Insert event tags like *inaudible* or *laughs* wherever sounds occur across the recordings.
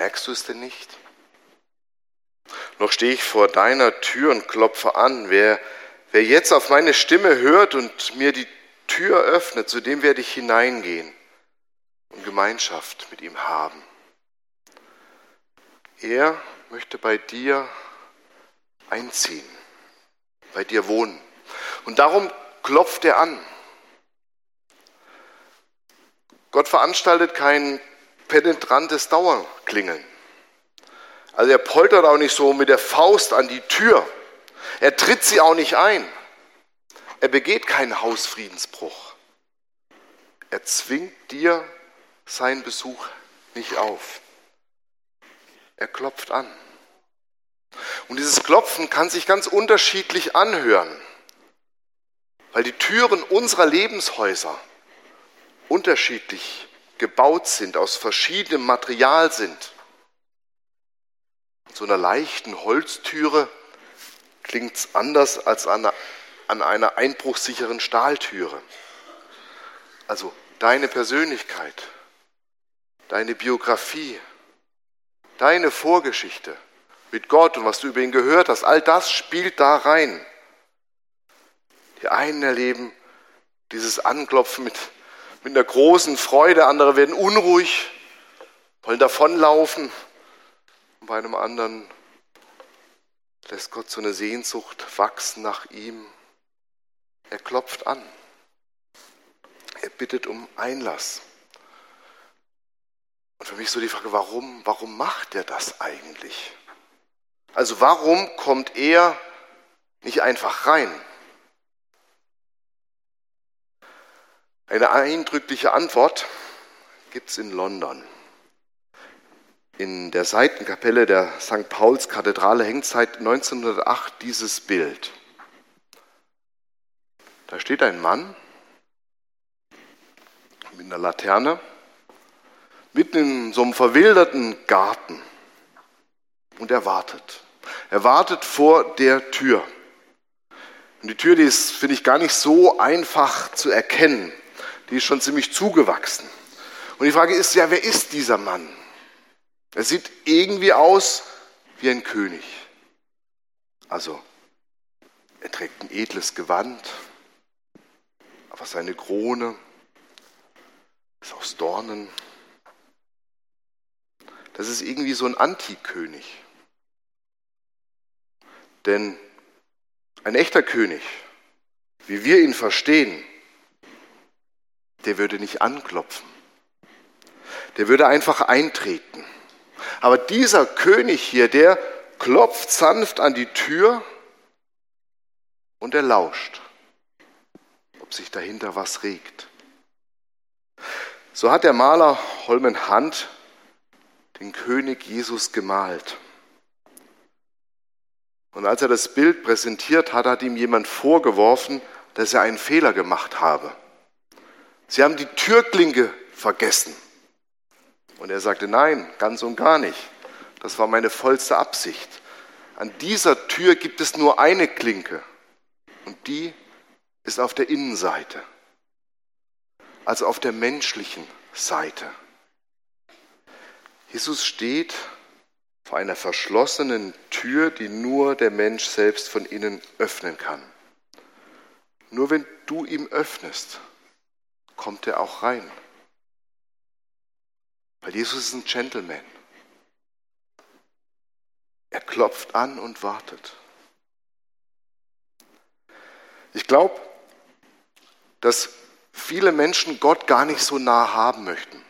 Merkst du es denn nicht? Noch stehe ich vor deiner Tür und klopfe an. Wer, wer jetzt auf meine Stimme hört und mir die Tür öffnet, zu dem werde ich hineingehen und Gemeinschaft mit ihm haben. Er möchte bei dir einziehen, bei dir wohnen. Und darum klopft er an. Gott veranstaltet kein penetrantes Dauerklingeln. Also er poltert auch nicht so mit der Faust an die Tür. Er tritt sie auch nicht ein. Er begeht keinen Hausfriedensbruch. Er zwingt dir seinen Besuch nicht auf. Er klopft an. Und dieses Klopfen kann sich ganz unterschiedlich anhören, weil die Türen unserer Lebenshäuser unterschiedlich gebaut sind, aus verschiedenem Material sind. So einer leichten Holztüre klingt es anders als an einer, an einer einbruchsicheren Stahltüre. Also deine Persönlichkeit, deine Biografie, deine Vorgeschichte mit Gott und was du über ihn gehört hast, all das spielt da rein. Die einen erleben dieses Anklopfen mit mit einer großen Freude, andere werden unruhig, wollen davonlaufen. Und bei einem anderen lässt Gott so eine Sehnsucht wachsen nach ihm. Er klopft an. Er bittet um Einlass. Und für mich so die Frage, warum, warum macht er das eigentlich? Also warum kommt er nicht einfach rein? Eine eindrückliche Antwort gibt es in London. In der Seitenkapelle der St. Pauls Kathedrale hängt seit 1908 dieses Bild. Da steht ein Mann mit einer Laterne mitten in so einem verwilderten Garten und er wartet. Er wartet vor der Tür. Und die Tür, die ist, finde ich, gar nicht so einfach zu erkennen die ist schon ziemlich zugewachsen. Und die Frage ist ja, wer ist dieser Mann? Er sieht irgendwie aus wie ein König. Also, er trägt ein edles Gewand, aber seine Krone ist aus Dornen. Das ist irgendwie so ein Antikönig. Denn ein echter König, wie wir ihn verstehen, der würde nicht anklopfen. Der würde einfach eintreten. Aber dieser König hier, der klopft sanft an die Tür und er lauscht, ob sich dahinter was regt. So hat der Maler Holmen Hand den König Jesus gemalt. Und als er das Bild präsentiert hat, hat ihm jemand vorgeworfen, dass er einen Fehler gemacht habe. Sie haben die Türklinke vergessen. Und er sagte, nein, ganz und gar nicht. Das war meine vollste Absicht. An dieser Tür gibt es nur eine Klinke und die ist auf der Innenseite, also auf der menschlichen Seite. Jesus steht vor einer verschlossenen Tür, die nur der Mensch selbst von innen öffnen kann. Nur wenn du ihm öffnest, kommt er auch rein. Weil Jesus ist ein Gentleman. Er klopft an und wartet. Ich glaube, dass viele Menschen Gott gar nicht so nah haben möchten.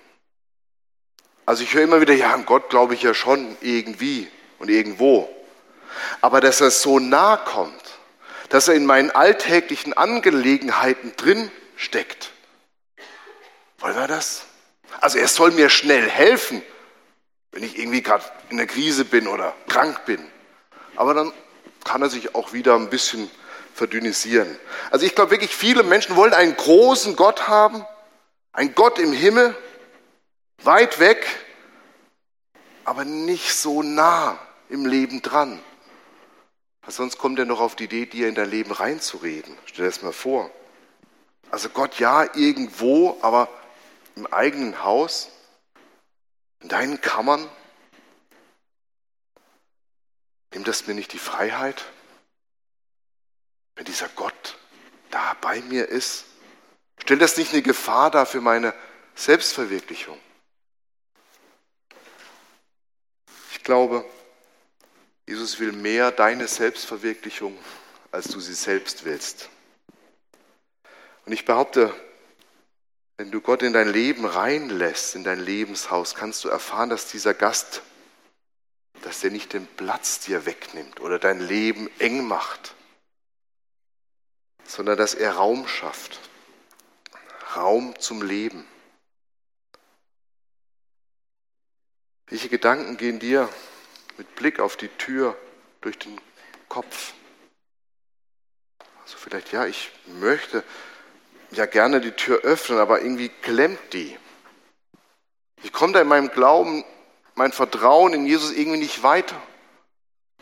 Also ich höre immer wieder, ja, an Gott glaube ich ja schon irgendwie und irgendwo. Aber dass er so nah kommt, dass er in meinen alltäglichen Angelegenheiten drin steckt, wollen wir das? Also er soll mir schnell helfen. wenn ich irgendwie gerade in der Krise bin oder krank bin. Aber dann kann er sich auch wieder ein bisschen verdünnisieren. Also ich glaube wirklich, viele Menschen wollen einen großen Gott haben, einen Gott im Himmel, weit weg, aber nicht so nah im Leben dran. sonst kommt er noch auf die Idee, dir in dein Leben reinzureden. Stell dir das mal vor. Also Gott ja irgendwo, aber im eigenen Haus, in deinen Kammern. Nimmt das mir nicht die Freiheit? Wenn dieser Gott da bei mir ist, stellt das nicht eine Gefahr dar für meine Selbstverwirklichung? Ich glaube, Jesus will mehr deine Selbstverwirklichung, als du sie selbst willst. Und ich behaupte, wenn du Gott in dein Leben reinlässt, in dein Lebenshaus, kannst du erfahren, dass dieser Gast, dass der nicht den Platz dir wegnimmt oder dein Leben eng macht, sondern dass er Raum schafft. Raum zum Leben. Welche Gedanken gehen dir mit Blick auf die Tür durch den Kopf? Also vielleicht, ja, ich möchte ja gerne die Tür öffnen, aber irgendwie klemmt die. Ich komme da in meinem Glauben, mein Vertrauen in Jesus irgendwie nicht weiter.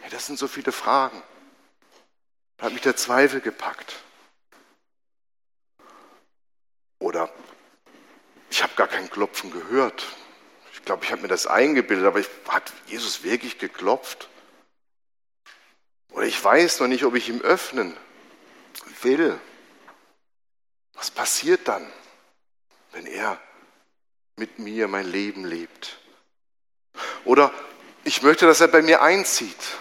Ja, das sind so viele Fragen. Da hat mich der Zweifel gepackt. Oder ich habe gar kein Klopfen gehört. Ich glaube, ich habe mir das eingebildet, aber ich, hat Jesus wirklich geklopft? Oder ich weiß noch nicht, ob ich ihm öffnen will. Was passiert dann, wenn er mit mir mein Leben lebt? Oder ich möchte, dass er bei mir einzieht.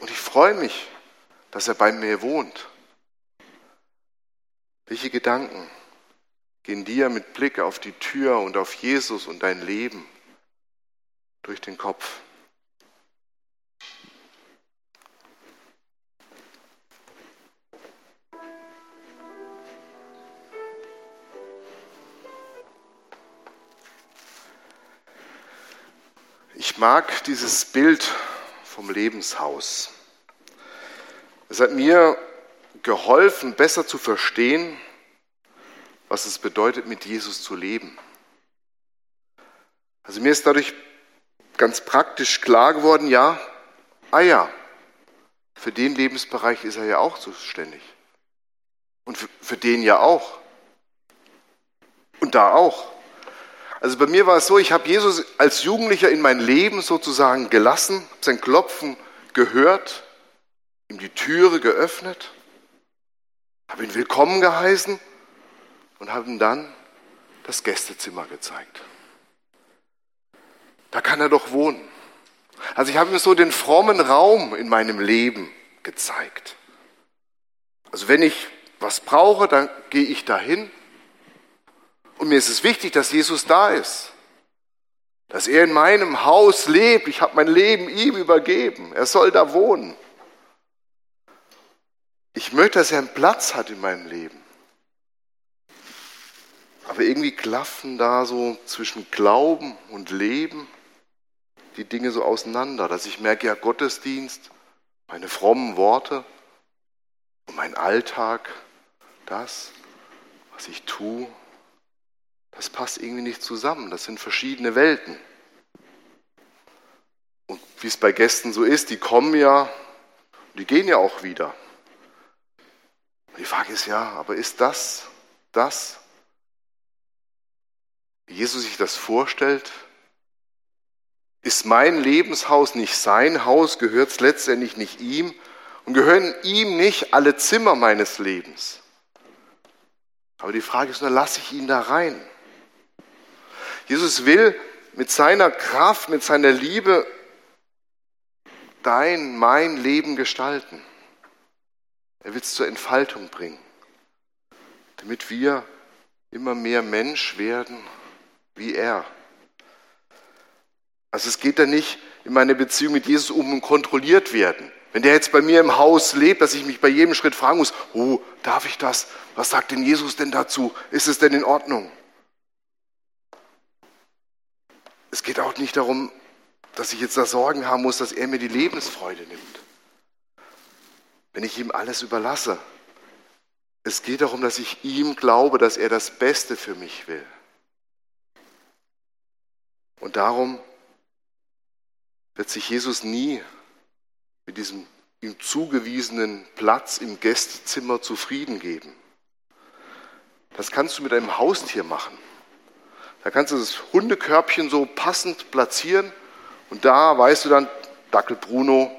Und ich freue mich, dass er bei mir wohnt. Welche Gedanken gehen dir mit Blick auf die Tür und auf Jesus und dein Leben durch den Kopf? Ich mag dieses Bild vom Lebenshaus. Es hat mir geholfen, besser zu verstehen, was es bedeutet, mit Jesus zu leben. Also mir ist dadurch ganz praktisch klar geworden, ja, ah ja, für den Lebensbereich ist er ja auch zuständig. Und für, für den ja auch. Und da auch. Also bei mir war es so, ich habe Jesus als Jugendlicher in mein Leben sozusagen gelassen, sein Klopfen gehört, ihm die Türe geöffnet, habe ihn willkommen geheißen und habe ihm dann das Gästezimmer gezeigt. Da kann er doch wohnen. Also ich habe ihm so den frommen Raum in meinem Leben gezeigt. Also wenn ich was brauche, dann gehe ich dahin und mir ist es wichtig, dass Jesus da ist. Dass er in meinem Haus lebt. Ich habe mein Leben ihm übergeben. Er soll da wohnen. Ich möchte, dass er einen Platz hat in meinem Leben. Aber irgendwie klaffen da so zwischen Glauben und Leben die Dinge so auseinander, dass ich merke, ja, Gottesdienst, meine frommen Worte und mein Alltag, das, was ich tue, das passt irgendwie nicht zusammen. Das sind verschiedene Welten. Und wie es bei Gästen so ist, die kommen ja, die gehen ja auch wieder. Die Frage ist ja, aber ist das das, wie Jesus sich das vorstellt? Ist mein Lebenshaus nicht sein Haus? Gehört es letztendlich nicht ihm? Und gehören ihm nicht alle Zimmer meines Lebens? Aber die Frage ist nur, lasse ich ihn da rein? Jesus will mit seiner Kraft, mit seiner Liebe dein, mein Leben gestalten. Er will es zur Entfaltung bringen, damit wir immer mehr Mensch werden wie er. Also es geht da nicht in meiner Beziehung mit Jesus um kontrolliert werden. Wenn der jetzt bei mir im Haus lebt, dass ich mich bei jedem Schritt fragen muss, oh, darf ich das? Was sagt denn Jesus denn dazu? Ist es denn in Ordnung? Es geht auch nicht darum, dass ich jetzt da Sorgen haben muss, dass er mir die Lebensfreude nimmt. Wenn ich ihm alles überlasse. Es geht darum, dass ich ihm glaube, dass er das Beste für mich will. Und darum wird sich Jesus nie mit diesem ihm zugewiesenen Platz im Gästezimmer zufrieden geben. Das kannst du mit einem Haustier machen. Da kannst du das Hundekörbchen so passend platzieren und da weißt du dann, Dackel Bruno,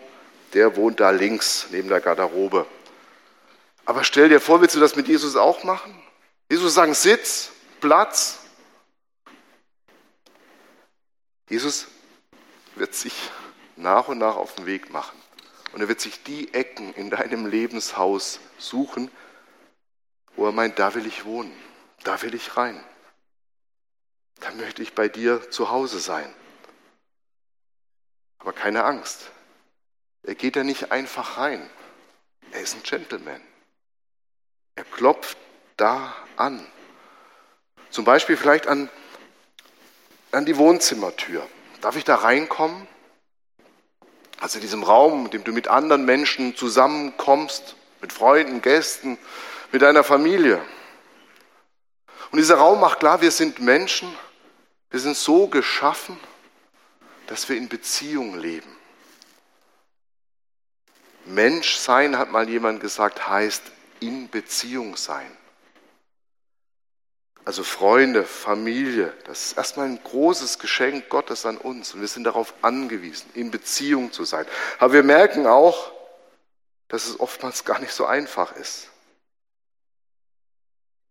der wohnt da links neben der Garderobe. Aber stell dir vor, willst du das mit Jesus auch machen? Jesus sagen Sitz, Platz. Jesus wird sich nach und nach auf den Weg machen. Und er wird sich die Ecken in deinem Lebenshaus suchen, wo er meint, da will ich wohnen, da will ich rein. Da möchte ich bei dir zu Hause sein. Aber keine Angst. Er geht da nicht einfach rein. Er ist ein Gentleman. Er klopft da an. Zum Beispiel vielleicht an, an die Wohnzimmertür. Darf ich da reinkommen? Also in diesem Raum, in dem du mit anderen Menschen zusammenkommst, mit Freunden, Gästen, mit deiner Familie. Und dieser Raum macht klar, wir sind Menschen, wir sind so geschaffen, dass wir in Beziehung leben. Mensch sein, hat mal jemand gesagt, heißt in Beziehung sein. Also Freunde, Familie, das ist erstmal ein großes Geschenk Gottes an uns und wir sind darauf angewiesen, in Beziehung zu sein. Aber wir merken auch, dass es oftmals gar nicht so einfach ist.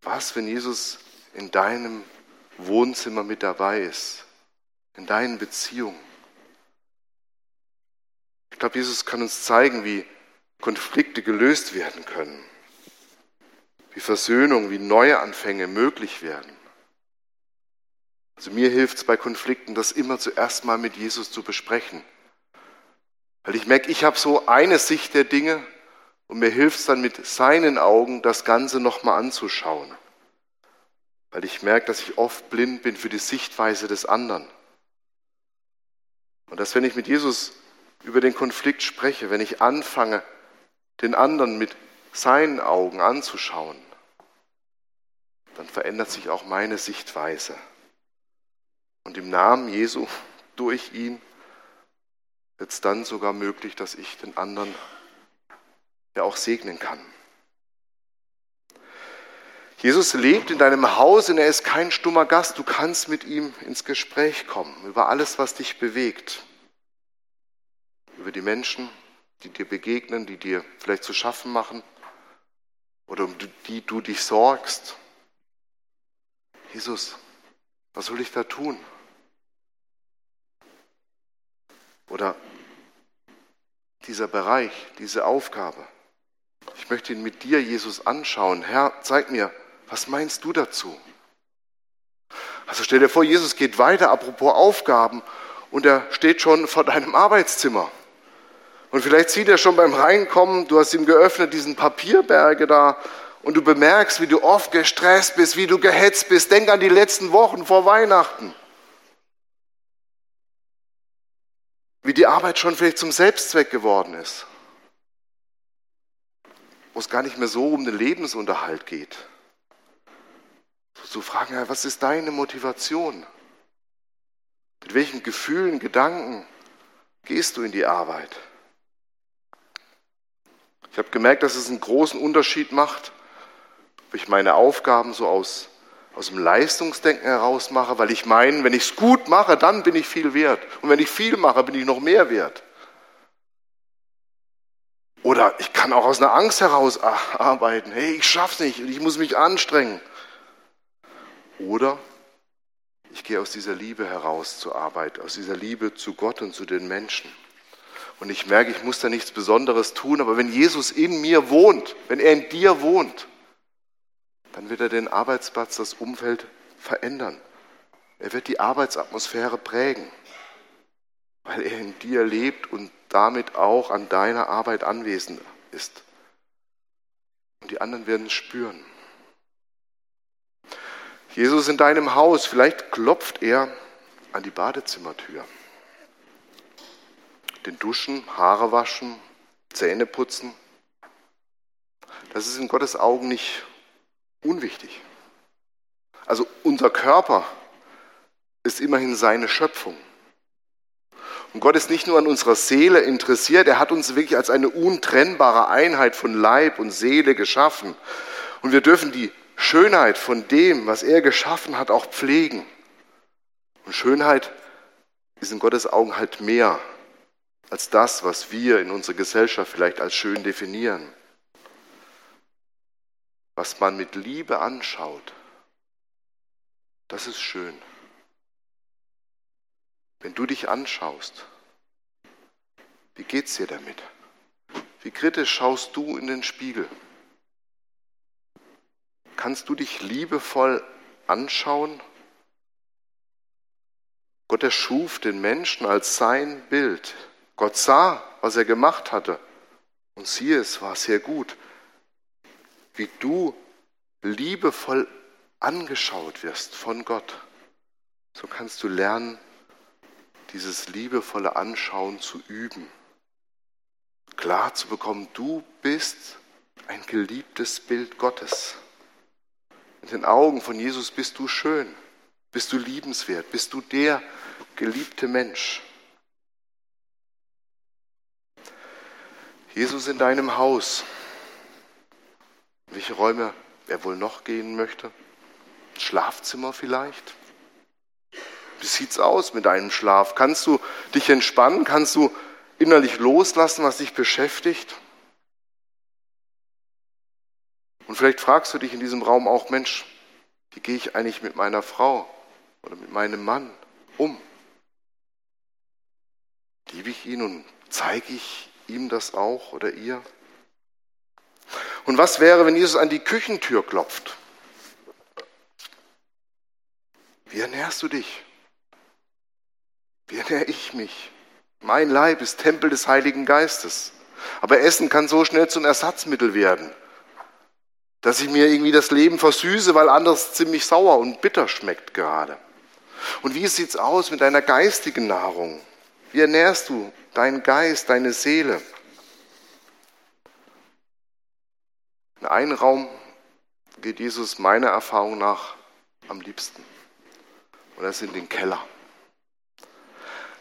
Was, wenn Jesus in deinem Wohnzimmer mit dabei ist, in deinen Beziehungen? Ich glaube, Jesus kann uns zeigen, wie Konflikte gelöst werden können wie Versöhnung, wie Neuanfänge möglich werden. Also mir hilft es bei Konflikten, das immer zuerst mal mit Jesus zu besprechen. Weil ich merke, ich habe so eine Sicht der Dinge und mir hilft es dann mit seinen Augen, das Ganze nochmal anzuschauen. Weil ich merke, dass ich oft blind bin für die Sichtweise des anderen. Und dass wenn ich mit Jesus über den Konflikt spreche, wenn ich anfange, den anderen mit seinen Augen anzuschauen, dann verändert sich auch meine Sichtweise. Und im Namen Jesu, durch ihn, wird es dann sogar möglich, dass ich den anderen ja auch segnen kann. Jesus lebt in deinem Haus und er ist kein stummer Gast. Du kannst mit ihm ins Gespräch kommen über alles, was dich bewegt. Über die Menschen, die dir begegnen, die dir vielleicht zu schaffen machen oder um die du dich sorgst. Jesus, was soll ich da tun? Oder dieser Bereich, diese Aufgabe. Ich möchte ihn mit dir, Jesus, anschauen. Herr, zeig mir, was meinst du dazu? Also stell dir vor, Jesus geht weiter, apropos Aufgaben, und er steht schon vor deinem Arbeitszimmer. Und vielleicht sieht er schon beim Reinkommen, du hast ihm geöffnet, diesen Papierberge da und du bemerkst, wie du oft gestresst bist, wie du gehetzt bist. Denk an die letzten Wochen vor Weihnachten. Wie die Arbeit schon vielleicht zum Selbstzweck geworden ist. Wo es gar nicht mehr so um den Lebensunterhalt geht. Zu fragen, was ist deine Motivation? Mit welchen Gefühlen, Gedanken gehst du in die Arbeit? Ich habe gemerkt, dass es einen großen Unterschied macht, ob ich meine Aufgaben so aus, aus dem Leistungsdenken heraus mache, weil ich meine, wenn ich es gut mache, dann bin ich viel wert. Und wenn ich viel mache, bin ich noch mehr wert. Oder ich kann auch aus einer Angst heraus arbeiten. Hey, ich schaff's nicht und ich muss mich anstrengen. Oder ich gehe aus dieser Liebe heraus zur Arbeit, aus dieser Liebe zu Gott und zu den Menschen. Und ich merke, ich muss da nichts Besonderes tun, aber wenn Jesus in mir wohnt, wenn er in dir wohnt, dann wird er den Arbeitsplatz, das Umfeld verändern. Er wird die Arbeitsatmosphäre prägen, weil er in dir lebt und damit auch an deiner Arbeit anwesend ist. Und die anderen werden es spüren. Jesus in deinem Haus, vielleicht klopft er an die Badezimmertür. Den Duschen, Haare waschen, Zähne putzen. Das ist in Gottes Augen nicht unwichtig. Also unser Körper ist immerhin seine Schöpfung. Und Gott ist nicht nur an unserer Seele interessiert, er hat uns wirklich als eine untrennbare Einheit von Leib und Seele geschaffen. Und wir dürfen die Schönheit von dem, was er geschaffen hat, auch pflegen. Und Schönheit ist in Gottes Augen halt mehr als das, was wir in unserer Gesellschaft vielleicht als schön definieren. Was man mit Liebe anschaut, das ist schön. Wenn du dich anschaust, wie geht's dir damit? Wie kritisch schaust du in den Spiegel? Kannst du dich liebevoll anschauen? Gott erschuf den Menschen als sein Bild. Gott sah, was er gemacht hatte. Und siehe, es war sehr gut. Wie du liebevoll angeschaut wirst von Gott, so kannst du lernen, dieses liebevolle Anschauen zu üben. Klar zu bekommen, du bist ein geliebtes Bild Gottes. In den Augen von Jesus bist du schön, bist du liebenswert, bist du der geliebte Mensch. Jesus in deinem Haus. Welche Räume er wohl noch gehen möchte? Schlafzimmer vielleicht? Wie sieht's aus mit deinem Schlaf? Kannst du dich entspannen? Kannst du innerlich loslassen, was dich beschäftigt? Und vielleicht fragst du dich in diesem Raum auch, Mensch, wie gehe ich eigentlich mit meiner Frau oder mit meinem Mann um? Liebe ich ihn und zeige ich ihm das auch oder ihr? Und was wäre, wenn Jesus an die Küchentür klopft? Wie ernährst du dich? Wie ernähre ich mich? Mein Leib ist Tempel des Heiligen Geistes. Aber Essen kann so schnell zum Ersatzmittel werden, dass ich mir irgendwie das Leben versüße, weil anders ziemlich sauer und bitter schmeckt gerade. Und wie sieht's aus mit deiner geistigen Nahrung? Wie ernährst du deinen Geist, deine Seele? In einen Raum geht Jesus meiner Erfahrung nach am liebsten. Und das ist in den Keller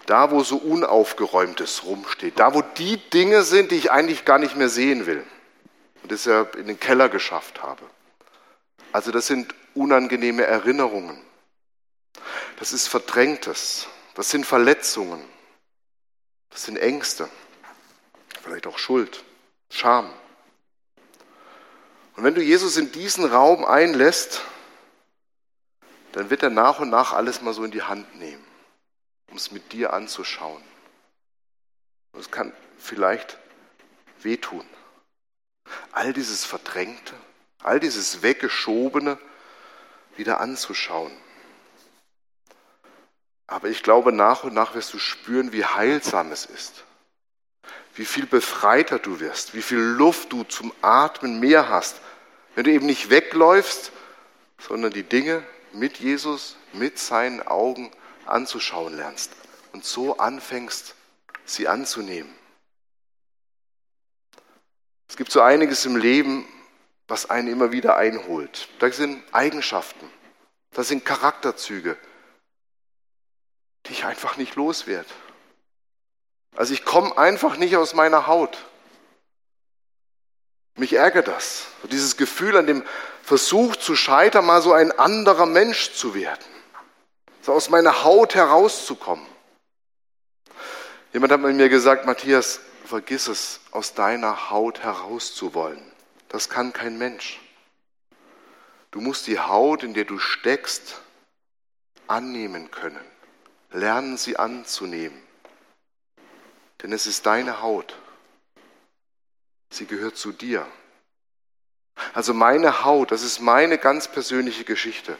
da wo so Unaufgeräumtes rumsteht, da wo die Dinge sind, die ich eigentlich gar nicht mehr sehen will und deshalb in den Keller geschafft habe. Also das sind unangenehme Erinnerungen, das ist Verdrängtes, das sind Verletzungen, das sind Ängste, vielleicht auch Schuld, Scham. Und wenn du Jesus in diesen Raum einlässt, dann wird er nach und nach alles mal so in die Hand nehmen um es mit dir anzuschauen. es kann vielleicht wehtun. All dieses Verdrängte, all dieses Weggeschobene wieder anzuschauen. Aber ich glaube, nach und nach wirst du spüren, wie heilsam es ist. Wie viel befreiter du wirst, wie viel Luft du zum Atmen mehr hast, wenn du eben nicht wegläufst, sondern die Dinge mit Jesus, mit seinen Augen anzuschauen lernst und so anfängst, sie anzunehmen. Es gibt so einiges im Leben, was einen immer wieder einholt. Da sind Eigenschaften, da sind Charakterzüge, die ich einfach nicht loswerde. Also ich komme einfach nicht aus meiner Haut. Mich ärgert das. Dieses Gefühl an dem Versuch zu scheitern, mal so ein anderer Mensch zu werden so aus meiner Haut herauszukommen. Jemand hat mir gesagt, Matthias, vergiss es, aus deiner Haut herauszuwollen. Das kann kein Mensch. Du musst die Haut, in der du steckst, annehmen können. Lernen sie anzunehmen. Denn es ist deine Haut. Sie gehört zu dir. Also meine Haut, das ist meine ganz persönliche Geschichte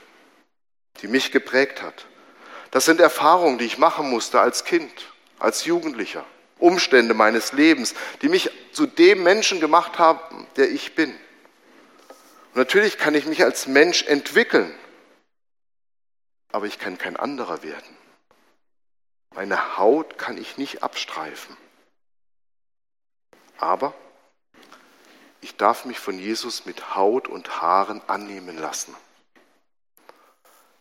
die mich geprägt hat. Das sind Erfahrungen, die ich machen musste als Kind, als Jugendlicher. Umstände meines Lebens, die mich zu dem Menschen gemacht haben, der ich bin. Und natürlich kann ich mich als Mensch entwickeln, aber ich kann kein anderer werden. Meine Haut kann ich nicht abstreifen. Aber ich darf mich von Jesus mit Haut und Haaren annehmen lassen.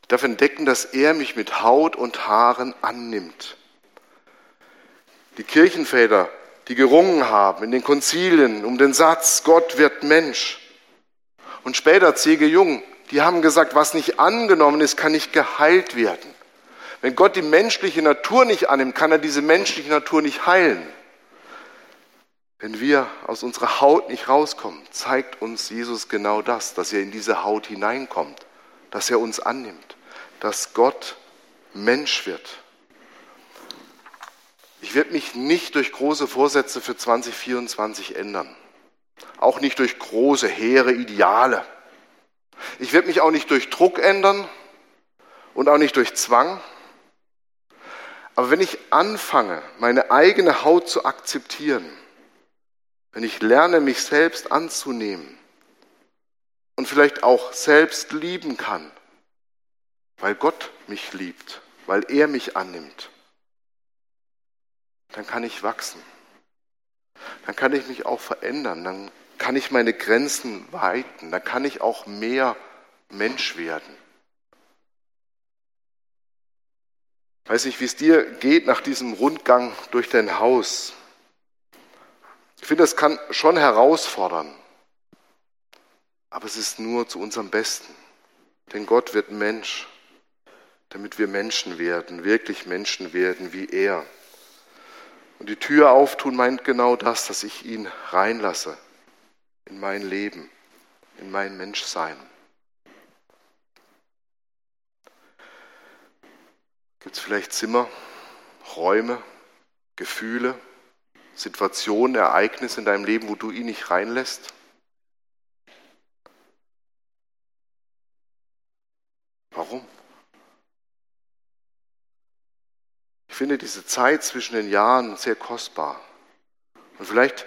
Ich darf entdecken, dass er mich mit Haut und Haaren annimmt. Die Kirchenväter, die gerungen haben in den Konzilien um den Satz, Gott wird Mensch. Und später C.G. Jung, die haben gesagt, was nicht angenommen ist, kann nicht geheilt werden. Wenn Gott die menschliche Natur nicht annimmt, kann er diese menschliche Natur nicht heilen. Wenn wir aus unserer Haut nicht rauskommen, zeigt uns Jesus genau das, dass er in diese Haut hineinkommt, dass er uns annimmt, dass Gott Mensch wird. Ich werde mich nicht durch große Vorsätze für 2024 ändern, auch nicht durch große, hehre Ideale. Ich werde mich auch nicht durch Druck ändern und auch nicht durch Zwang. Aber wenn ich anfange, meine eigene Haut zu akzeptieren, wenn ich lerne, mich selbst anzunehmen und vielleicht auch selbst lieben kann, weil Gott mich liebt, weil er mich annimmt, dann kann ich wachsen. Dann kann ich mich auch verändern. Dann kann ich meine Grenzen weiten. Dann kann ich auch mehr Mensch werden. Weiß nicht, wie es dir geht nach diesem Rundgang durch dein Haus. Ich finde, das kann schon herausfordern. Aber es ist nur zu unserem Besten. Denn Gott wird Mensch, damit wir Menschen werden, wirklich Menschen werden wie er. Und die Tür auftun meint genau das, dass ich ihn reinlasse in mein Leben, in mein Menschsein. Gibt es vielleicht Zimmer, Räume, Gefühle, Situationen, Ereignisse in deinem Leben, wo du ihn nicht reinlässt? Warum? Finde diese Zeit zwischen den Jahren sehr kostbar. Und vielleicht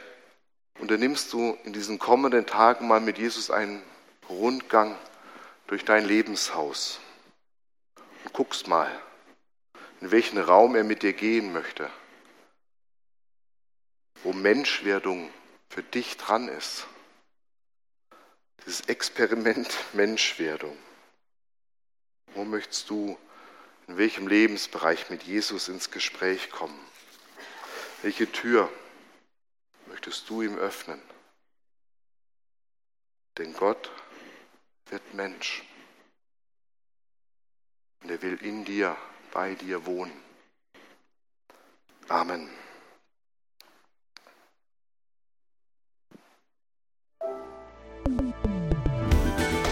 unternimmst du in diesen kommenden Tagen mal mit Jesus einen Rundgang durch dein Lebenshaus und guckst mal, in welchen Raum er mit dir gehen möchte, wo Menschwerdung für dich dran ist. Dieses Experiment *laughs* Menschwerdung. Wo möchtest du in welchem Lebensbereich mit Jesus ins Gespräch kommen? Welche Tür möchtest du ihm öffnen? Denn Gott wird Mensch. Und er will in dir, bei dir wohnen. Amen.